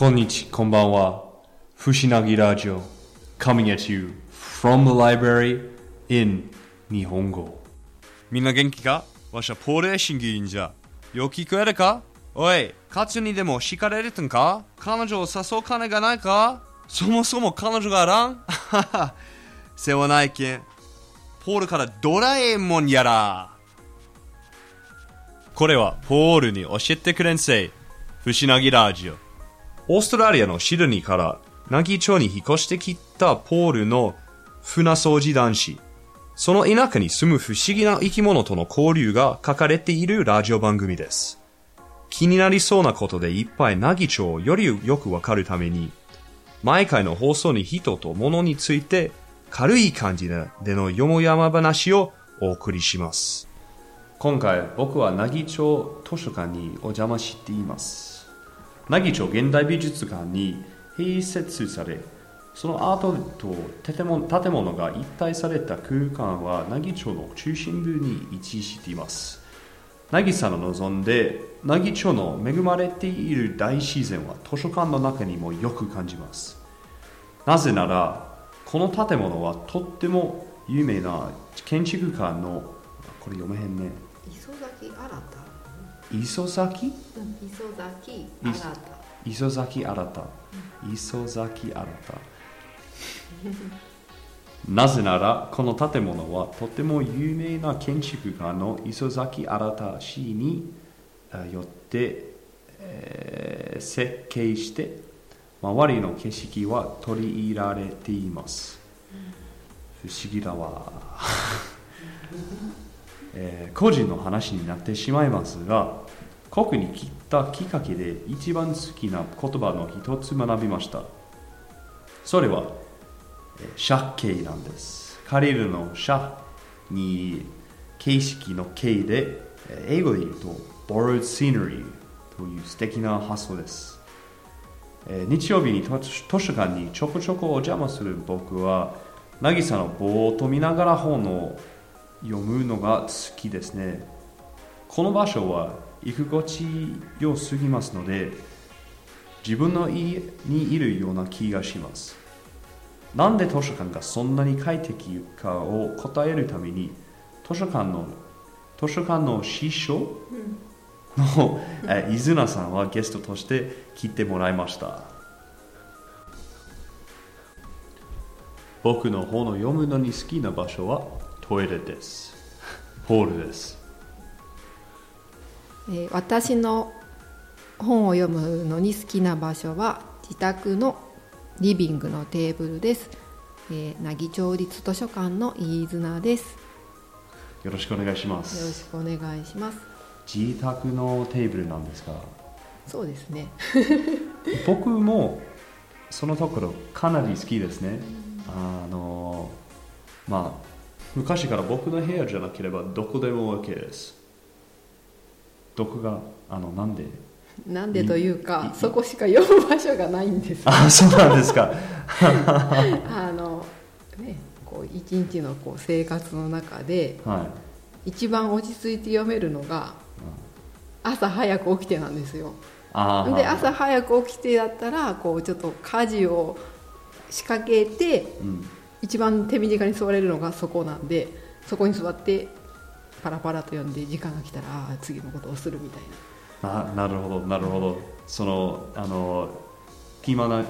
こんにち、こんばんは。ふしなぎラジオ coming at you from the library in 日本語。みんな元気か？わしはポール・エッシン議員じゃ。よく聞こえるか？おい、カツにでも叱られたんか？彼女を誘う金がないか？そもそも彼女があらん？世話ないけん。ポールからドラえもんやら。これはポールに教えてくれんせい。ふしなぎラジオ。オーストラリアのシドニーから奈義町に引っ越してきたポールの船掃除男子。その田舎に住む不思議な生き物との交流が書かれているラジオ番組です。気になりそうなことでいっぱい奈義町をよりよくわかるために、毎回の放送に人と物について軽い感じでのよもやま話をお送りします。今回僕は奈義町図書館にお邪魔しています。奈義町現代美術館に併設され、そのアートと建物建物が一体された空間は奈義町の中心部に位置しています。凪さんの望んで奈義町の恵まれている大自然は図書館の中にもよく感じます。なぜなら、この建物はとっても有名な建築家の、これ読めへんね。磯崎新た磯崎うん磯崎新た磯崎新た。磯崎新た。なぜなら、この建物はとても有名な建築家の磯崎新氏にあよって、えー設計して、周りの景色は取り入れられています。不思議だわ。えー個人の話になってしまいますが、ここに来たきっかけで一番好きな言葉の一つ学びました。それは、えー借景なんです。借りるの借に形式の形で、え英語で言うと borrowed scenery という素敵な発想です。え日曜日に図書館にちょこちょこお邪魔する僕は、渚のぼーっと見ながら本を読むのが好きですね。この場所は居心地良すぎますので、自分の家にいるような気がします。なんで図書館がそんなに快適かを答えるために、図書館の図書館の師匠の、えー伊豆名さんはゲストとして来てもらいました。僕の本を読むのに好きな場所はトイレです。ホールです。えー私の本を読むのに好きな場所は自宅のリビングのテーブルです、えー、奈義町立図書館の飯綱ですよろしくお願いしまよろす。しくお願いします自宅のテーブルなんですか？そうですね 僕もそのところかなり好きですね。あのまあ昔から僕の部屋じゃなければどこでも OK です。どこがあのなんで？なんでといういかい。そこしか読む場所がないんです。あそうなんですか。あのねこう一日のこう生活の中ではい。一番落ち着いて読めるのが朝早く起きてなんですよ。で朝早く起きてだったらこうちょっと家事を仕掛けてうん、一番手短に座れるのがそこなんでそこに座ってパラパラと読んで時間が来たらああ次のことをするみたいなななるほどなるほど。そのあの隙間な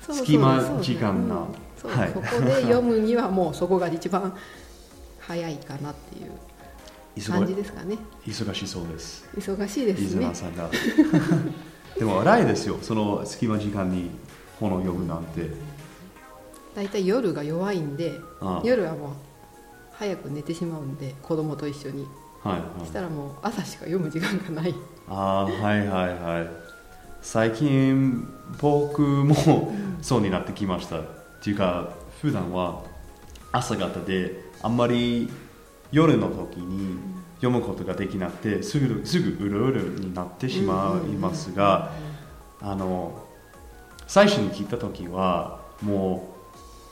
隙間時間な、うんそうはいそこで読むにはもうそこが一番早いかなっていう感じ忙ですかね忙しそうです。忙しいです飯ね綱さんが。でも偉いですよ。その隙間時間に本を読むなんて。大体夜が弱いんであ夜はもう早く寝てしまうんで子供と一緒に。はいはい。そしたらもう朝しか読む時間がない。あーはいはいはい。最近僕もそうになってきました。っていうか普段は朝方であんまり夜の時に読むことができなくてすぐすぐうるうるになってしまいますがあの最初に聞いた時はもう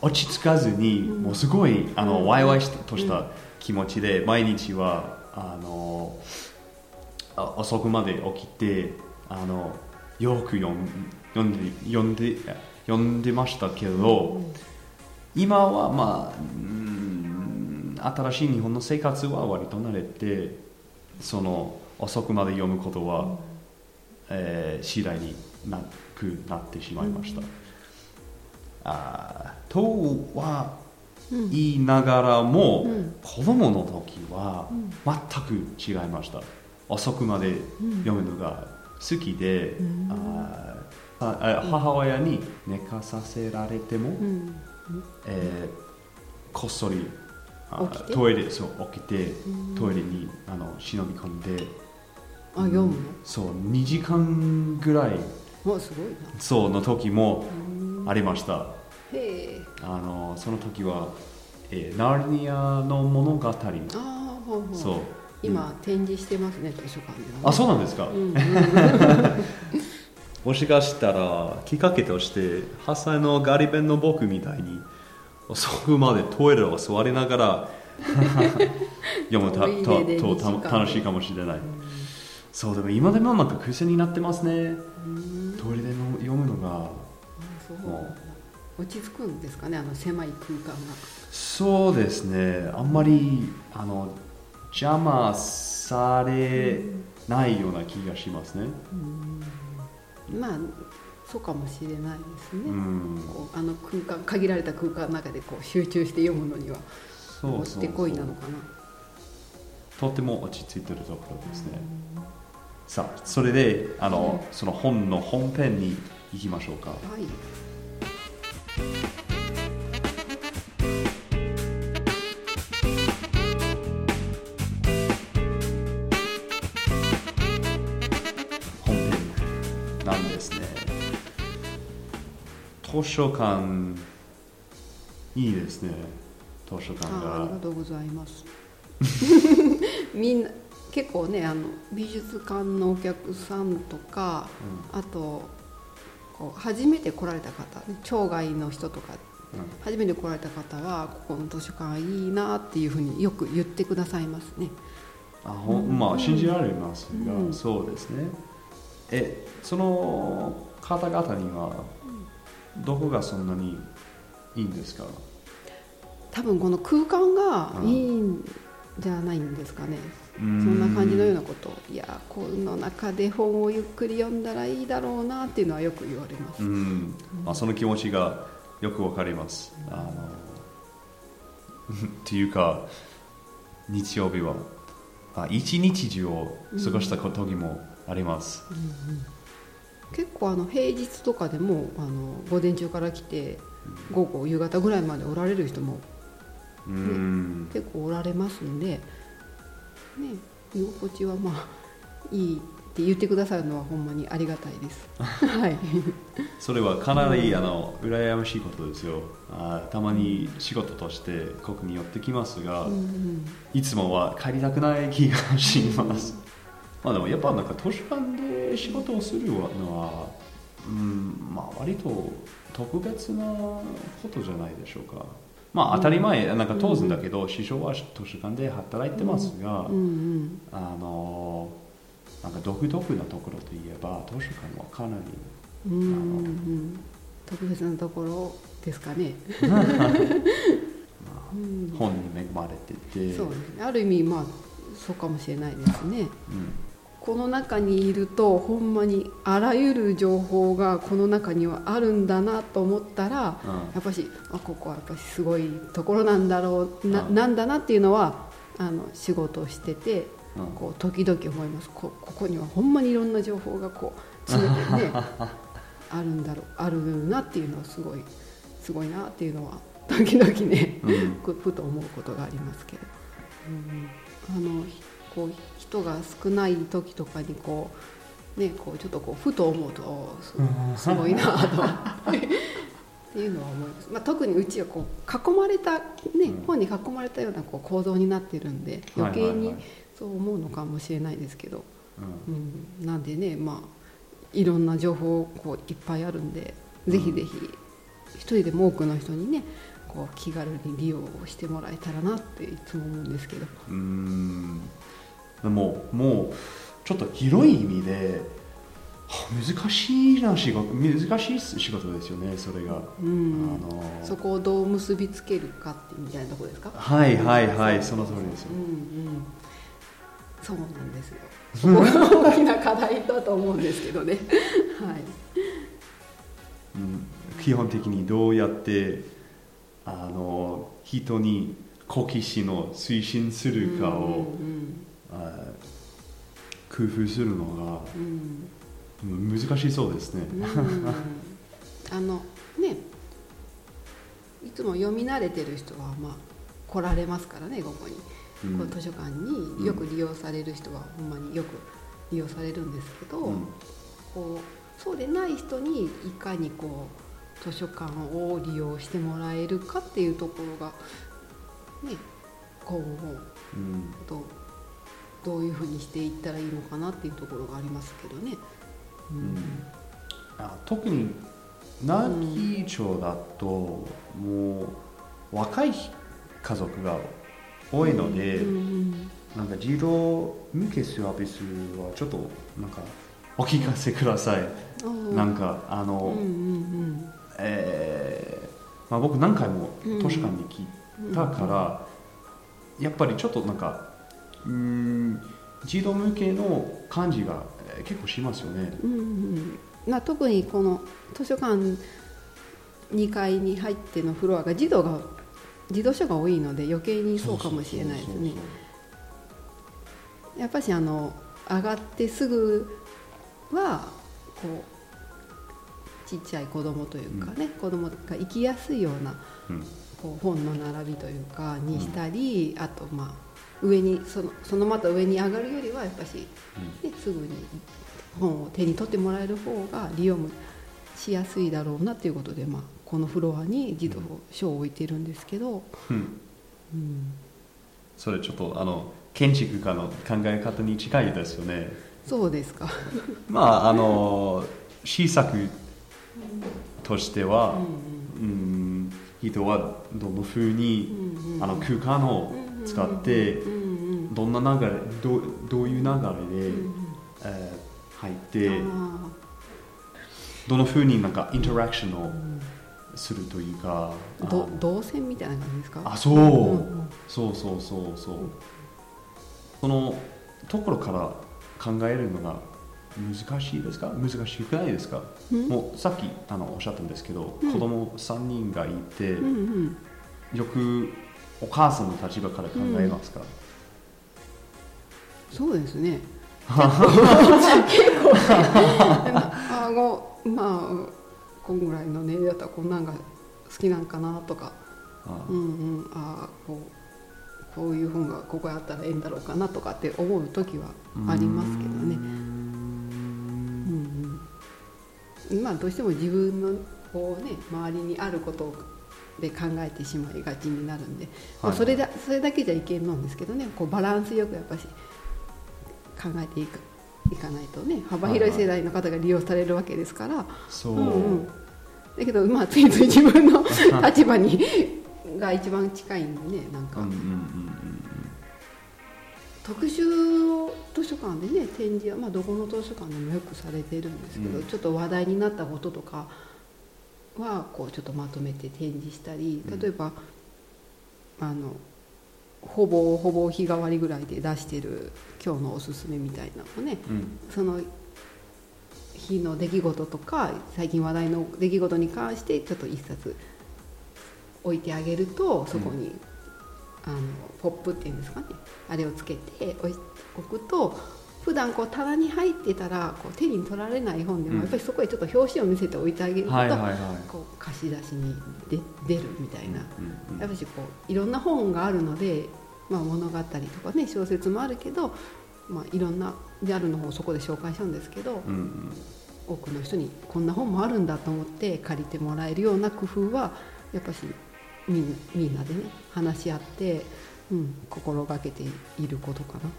落ち着かずに、もうすごいあの、ワイワイとした気持ちで毎日はあの遅くまで起きてあのよく読ん読んで読んで読んでましたけど、今はまあ新しい日本の生活は割と慣れてその遅くまで読むことは、えー次第になくなってしまいました、あーとは言いながらも、子供の時は全く違いました。遅くまで読むのが好きで、あーああ母親に寝かさせられても、うん。えーこっそりトイレそう起きてトイレにあの忍び込んであ読むそう2時間ぐらいのあすごいな。そうの時もありましたあのその時は、えーナルニアの物語ああほうほう。そう。今、展示してますね図書館では、あそうなんですか、うん。う んもしかしたらきっかけとして8歳のガリ弁の僕みたいに遅くまでトイレを座りながら 読むたとと2時間た楽しいかもしれない、そうでも今でもなんか癖になってますね。トイレでの読むのがあそう。も落ち着くんですかねあの狭い空間が。そうですね。あんまりあの邪魔されないような気がしますね、まあそうかもしれないですね、うん。こうあの空間限られた空間の中でこう集中して読むのにはもってこいなのかなとても落ち着いてるところですね、さあそれであの、その本の本編に行きましょうか。はい図書館。いいですね図書館。がありがとうございますみんな結構ねあの美術館。のお客さんとか、あとこう初めて来られた方ね町外の人とか初めて来られた方はここの図書館。いいなっていうふうによく言ってくださいますねあほんまあ信じられますが、うんそうですねえその方々にはどこがそんなにいいんですか？多分この空間がうんいいんじゃないんですかね、そそんな感じのようなこと。をいやこの中で本をゆっくり読んだらいいだろうなっていうのはよく言われます、うん。まあ、その気持ちがよくわかります。あの っていうか日曜日はあ一日中を過ごした時もあります。結構あの平日とかでもあの午前中から来て午後夕方ぐらいまでおられる人もうん結構おられますんで、ね、居心地はまあいいって言ってくださるのはほんまにありがたいです。はい、それはかなりあの羨ましいことですよあ。たまに仕事としてここに寄ってきますが、うんいつもは帰りたくない気がします。まあでもやっぱなんか図書館で仕事をするのは、うん、まあ割と特別なことじゃないでしょうか。まあ当たり前、なんか当然だけど、師匠は図書館で働いてますが、うんうんあの、なんか独特なところといえば、図書館はかなり、うんうん特別なところですかね。うん本に恵まれてて、そうですね。ある意味まあそうかもしれないですね。うんこの中にいるとほんまにあらゆる情報がこの中にはあるんだなと思ったら、うん。やっぱしあここはやっぱしすごいところなんだろうな,、うん。なんだなっていうのはあの仕事をしててうん。こう時々思います。こここにはほんまにいろんな情報がこう詰めてね あるんだろうあるなっていうのはすごいすごいなっていうのは時々ね、ふと思うことがありますけど、うん、あのこう人が少ない時とかにこうねこうちょっとこうふと思うとすすごいなと。っていうのは思います、まあ、特にうちはこう囲まれた、ねうん。本に囲まれたようなこう構造になってるんで余計にそう思うのかもしれないですけど、うん。うん、なんでねまあいろんな情報こういっぱいあるんで、ぜひぜひ一人でも多くの人にねこう気軽に利用してもらえたらなっていつも思うんですけど。うーんでももうちょっと広い意味で難しいな仕事難しい仕事ですよねそれが、うん。あのそこをどう結びつけるかってみたいなところですか？はいはいはいその通りですよ。うんうん。そうなんですよ。そこが大きな課題だと思うんですけどね。はい。うん。基本的にどうやってあの人に好奇心を推進するかを、うんあ工夫するのが難しそうですね。あのね。いつも読み慣れてる人はまあ来られますからねここに、うん。こう図書館によく利用される人はほんまによく利用されるんですけど、うん。こうそうでない人にいかにこう図書館を利用してもらえるかっていうところがね今後うんどうどういうふうにしていったらいいのかなっていうところがありますけどね。うん。あ特に南紀町だともう若い家族が多いので、うんうんなんか児童向けサービスはちょっとなんかお聞かせください。うんなんかあうんの、うん。えーまあ、僕何回も図書館に来うんたから、やっぱりちょっとなんかうーん児童向けの感じがえー結構しますよね。うんうんまあ、特にこの図書館2階に入ってのフロアが児童が児童書が多いので余計にそうかもしれないですね。やっぱしあの上がってすぐはこうちっちゃい子供というかね、子供が行きやすいようなこう本の並びというかにしたり、あとまあ上にそのそのまた上に上がるよりはやっぱし、ね、すぐに本を手に取ってもらえる方が利用もしやすいだろうなっていうことで、まあ、このフロアに児童書を置いてるんですけど、うん。うん、それちょっとあの建築家の考え方に近いですよね。そうですか。まああの試作としては、うん、人はどんな風に、うんうんあの空間を使って、うんうんどんな流れどうどういう流れで、うんえー入ってあどの風になんかインタラクションをするというか、ー。ど動線みたいな感じですか？あそう、うんうん。そうそうそうそう。そのところから考えるのが難しいですか？難しくないですか、うん。もうさっきあのおっしゃったんですけど、うん。子供3人がいて、うんうん。よくお母さんの立場から考えますか、そうですね。結構結構あごまあこんぐらいの年齢だったらこんなんが好きなんかなとか、あうんうん、あこうこういう本がここにあったらええんだろうかなとかって思う時はありますけどね。うんうん、まあどうしても自分のこうね周りにあることで考えてしまいがちになるんで、まあ、はいそれだそれだけじゃいけんのんですけどね。こうバランスよくやっぱし考えていくいかないとね幅広い世代の方が利用されるわけですから、そう、うんうん。だけどまあついつい自分の立場にが一番近いんでねなんか。うんうんうん特集を図書館でね展示は、まあ、どこの図書館でもよくされてるんですけど、うん。ちょっと話題になったこととかはこうちょっとまとめて展示したりうん。例えば、あのほぼほぼ日替わりぐらいで出してる今日のおすすめみたいなのをね。うん。うんその日の出来事とか最近話題の出来事に関してちょっと一冊置いてあげるとそこに、あのポップっていうんですかね。あれをつけて置くと普段こう棚に入ってたらこう手に取られない本でも、うん。やっぱりそこへちょっと表紙を見せて置いてあげると、こう貸し出しに出出るみたいな。やっぱしこういろんな本があるので、まあ、物語とかね小説もあるけど、まあ、いろんなジャンルの本をそこで紹介したんですけど、うんうん。多くの人にこんな本もあるんだと思って借りてもらえるような工夫はやっぱしみんなみんなでね話し合って、うん、心がけていることかな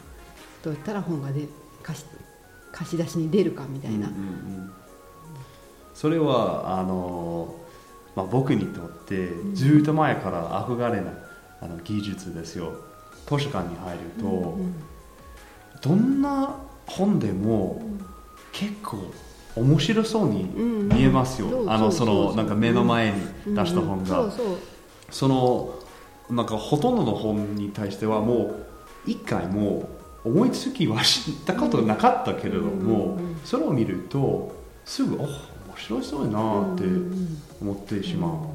どうやったら本がで貸し貸し出しに出るかみたいな、うんうんうん。それはあの、まあ、僕にとってずっと前から憧れなあの技術ですよ。図書館に入ると、うんどんな本でも結構面白そうに見えますよ、うんうん。あのそのなんか目の前に出した本が、うんう。んそのなんかほとんどの本に対してはもう一回もう思いつきはしたことなかったけれども、それを見るとすぐお面白そうやなって思ってしま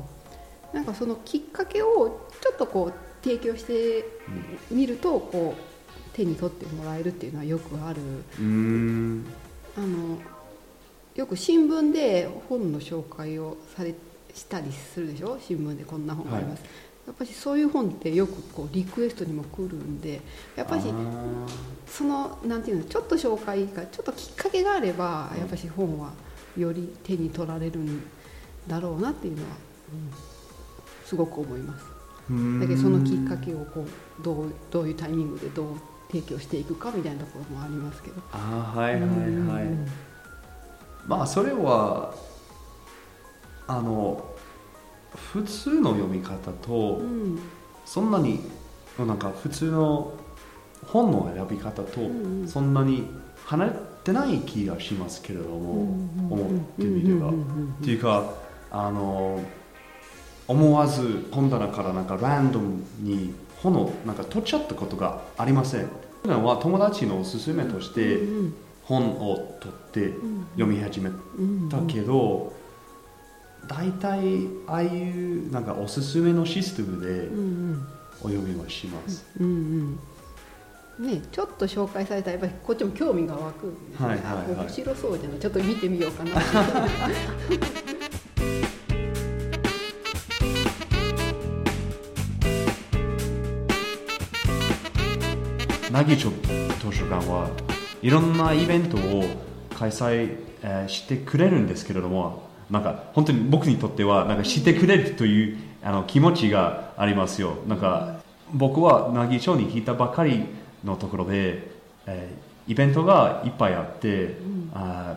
う、なんかそのきっかけをちょっとこう提供してみるとこう手に取ってもらえるっていうのはよくある。うーん。あのよく新聞で本の紹介をされしたりするでしょ？新聞でこんな本があります、やっぱりそういう本ってよくこうリクエストにも来るんでやっぱりあそのなんていうのちょっと紹介がちょっときっかけがあればやっぱり本はより手に取られるんだろうなっていうのは、うんすごく思います。だけどそのきっかけをこうどうどういうタイミングでどう提供していくかみたいなところもありますけど。あーはいはいはい、うん。まあそれはあの普通の読み方と、うん。そんなになんか普通の本の選び方とそんなに離れてない気がしますけれども、思ってみれば。っていうかあの思わず本棚からなんかランドムに本をなんか取っちゃったことがありません。普段は友達のおすすめとしてうん本を取って読み始めうんたけど大体ああいうなんかおすすめのシステムでうんお読みはします、うんうん。ね、ちょっと紹介されたらやっぱりこっちも興味が湧くんですね、はいはいはい。あ面白そうじゃない。ちょっと見てみようかな。奈義町図書館はいろんなイベントを開催、えーしてくれるんですけれどもなんか本当に僕にとってはなんかしてくれるというあの気持ちがありますよ。なんか僕は奈義町に来たばかりのところで、えーイベントがいっぱいあって、あ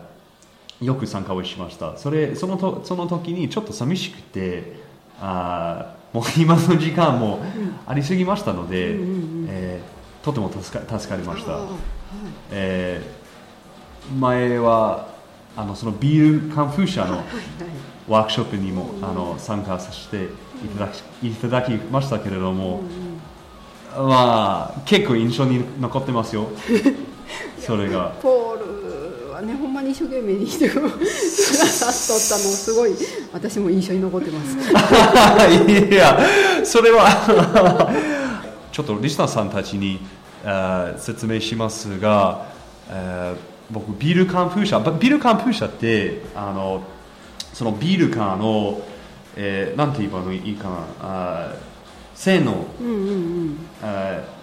ーよく参加をしました。それそのとその時にちょっと寂しくてあーもう今の時間もありすぎましたので、うんうんうんえーとても助か助かりました。はい。えー前はあのそのビールカンフー社のワークショップにもあの参加させていただきいただきましたけれども、まあ結構印象に残ってますよ。それが。ポールはねほんまに一生懸命にしてくださっとったのすごい私も印象に残ってます。いやそれは ちょっとリスナーさんたちにあー説明しますが、えー僕ビール缶風車ばビール缶風車ってあのそのビール缶の、えーなんて言えばいいかなあー線をうんうんうん。あ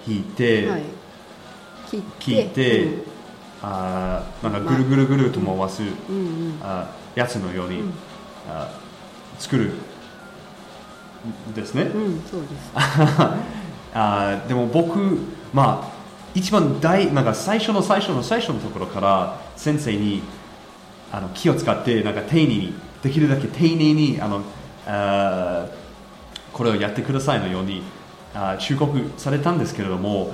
ー引いて、はい。切って切って、あーなんかぐるぐるぐると回す、うんうん。あーやつのように、うん。あー作るんですね。うん、うん、そうです。あーでも僕、まあ、一番大なんか最初の最初の最初のところから先生にあの気を使ってなんか丁寧にできるだけ丁寧にあのあこれをやってくださいのようにあ忠告されたんですけれども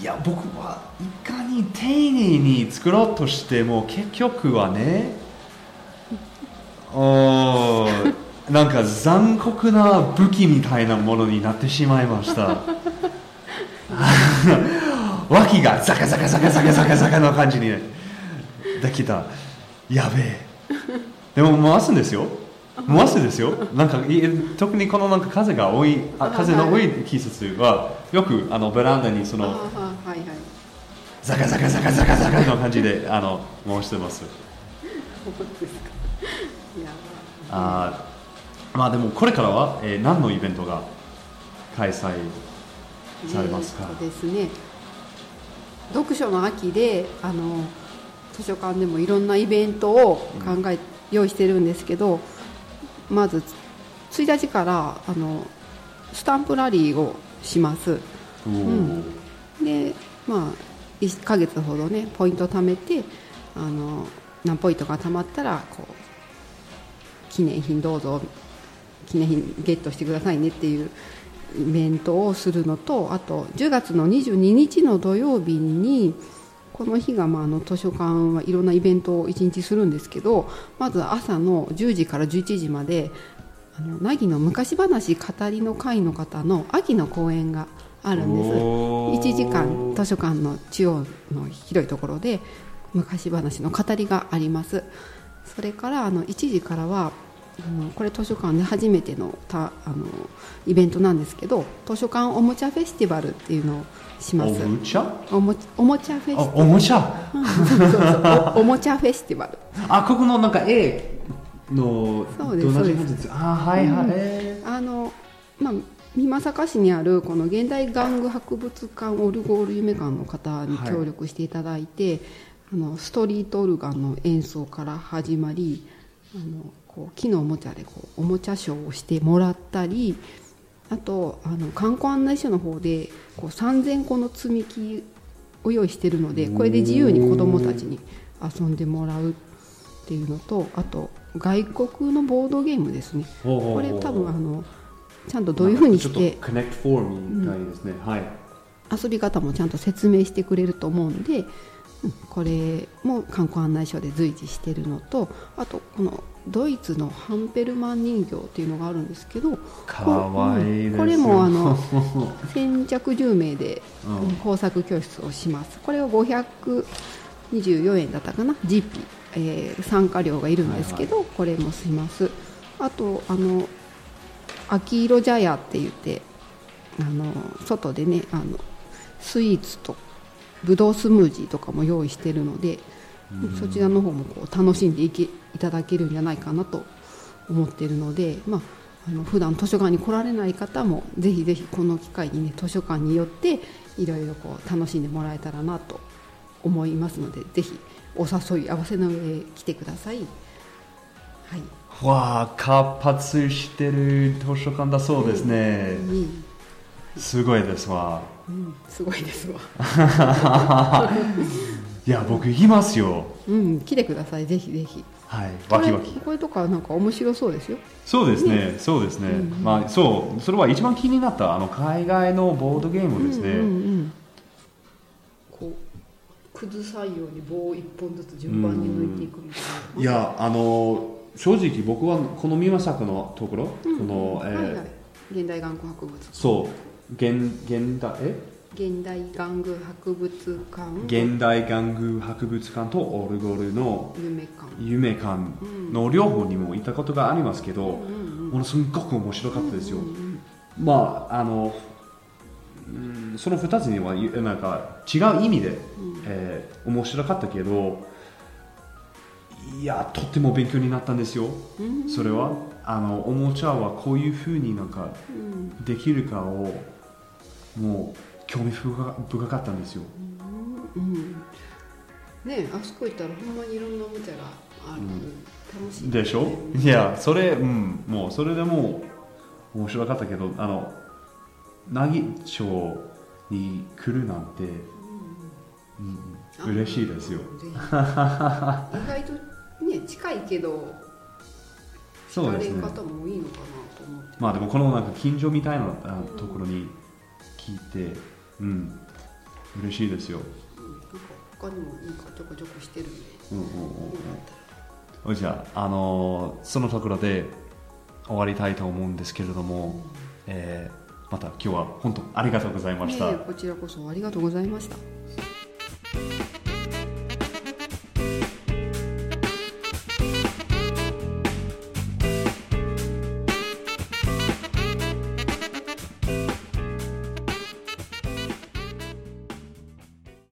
いや僕はいかに丁寧に作ろうとしても結局はね おなんか残酷な武器みたいなものになってしまいました。脇がザカザカザカザカザカザカの感じにできた。やべえ。でも回すんですよ。回すんですよ。なんかい特にこのなんか風が多いあ風の多い季節はよくあのベランダにそのザカザカザカザカザカの感じであの回してます。あーまあでもこれからは、えー何のイベントが開催されますか？えーとですね読書の秋であの図書館でもいろんなイベントを考え、用意してるんですけどまず1日からあのスタンプラリーをします。おー。ん。でまあ1ヶ月ほどねポイントを貯めてあの何ポイントが貯まったらこう記念品どうぞ記念品ゲットしてくださいねっていうイベントをするのとあと10月の22日の土曜日にこの日がまああの図書館はいろんなイベントを1日するんですけどまず朝の10時から11時まであの凪の昔話語りの会の方の秋の公演があるんです。1時間図書館の中央の広いところで昔話の語りがあります。それからあの1時からはあのこれ図書館で初めてのたあのイベントなんですけど図書館おもちゃフェスティバルっていうのをします。おもちゃ？おもおもちゃフェスあおもちゃ？そうそうおおもちゃフェスティバル。あここのなんか絵のそうですそうです。あはいはい、うん。えあのまあ美作市にあるこの現代玩具博物館オルゴール夢館の方に協力していただいて、あのストリートオルガンの演奏から始まりあのこう木のおもちゃでこうおもちゃショーをしてもらったりあとあの観光案内所の方でこう3000個の積み木を用意してるのでこれで自由に子どもたちに遊んでもらうっていうのとあと外国のボードゲームですね。これ多分あのちゃんとどういうふうにしてっとコネクトフォームみたいですね、はい。遊び方もちゃんと説明してくれると思うんで、うんこれも観光案内所で随時してるのとあとこのドイツのハンペルマン人形っていうのがあるんですけどかわいいですよ。これもあの 先着10名で工作教室をします。これは524円だったかな？GP、えー参加料がいるんですけど、これもします。あとあの秋色茶屋って言ってあの外でねあのスイーツとぶどうスムージーとかも用意してるので、そちらの方もこう楽しんでいけいただけるんじゃないかなと思ってるので、まあ、あの普段図書館に来られない方もぜひぜひこの機会にね図書館に寄っていろいろこう楽しんでもらえたらなと思いますのでぜひお誘い合わせの上来てください。はい、わあ活発してる図書館だそうですね、うん。すごいですわ。うん、すごいですわ。いや僕行きますよ。うん、来てください。ぜひぜひ。はいこれワキワキ。これとかなんか面白そうですよ。そうですね、そうですね、うん。まあそうそれは一番気になったあの海外のボードゲームですね、うんうんうん。こう崩さんように棒を一本ずつ順番に抜いていくみたいな。いやあの正直僕はこの美作のところ、うん。この、えーはいはい、現代玩具博物。館そう。現現代え？現代玩具博物館。現代玩具博物館とオルゴールの夢館。夢館。の両方にも行ったことがありますけど、うんうんものすごく面白かったですよ、うんうんまああのうんその2つにはなんか違う意味で、えー面白かったけどいやとっても勉強になったんですよ、うん。それは。あのおもちゃはこういうふうになんかうん。できるかをもう興味深かったんですよ。うんねあそこ行ったらほんまにいろんなおもちゃがある、楽しい。でしょ？いやそれうんもうそれでもう面白かったけどあの奈義町に来るなんて、うんあ嬉しいですよ。意外とね近いけどそうですね。方もいいのかなと思って。まあでもこのなんか近所みたいなあところに聞いてうん。嬉しいですよ、うん。なんか他にもなんかちょこちょこしてるんで。うんうんうん。よかったらじゃあ、あのーそのところで終わりたいと思うんですけれども、えーまた今日は本当ありがとうございました。こちらこそありがとうございました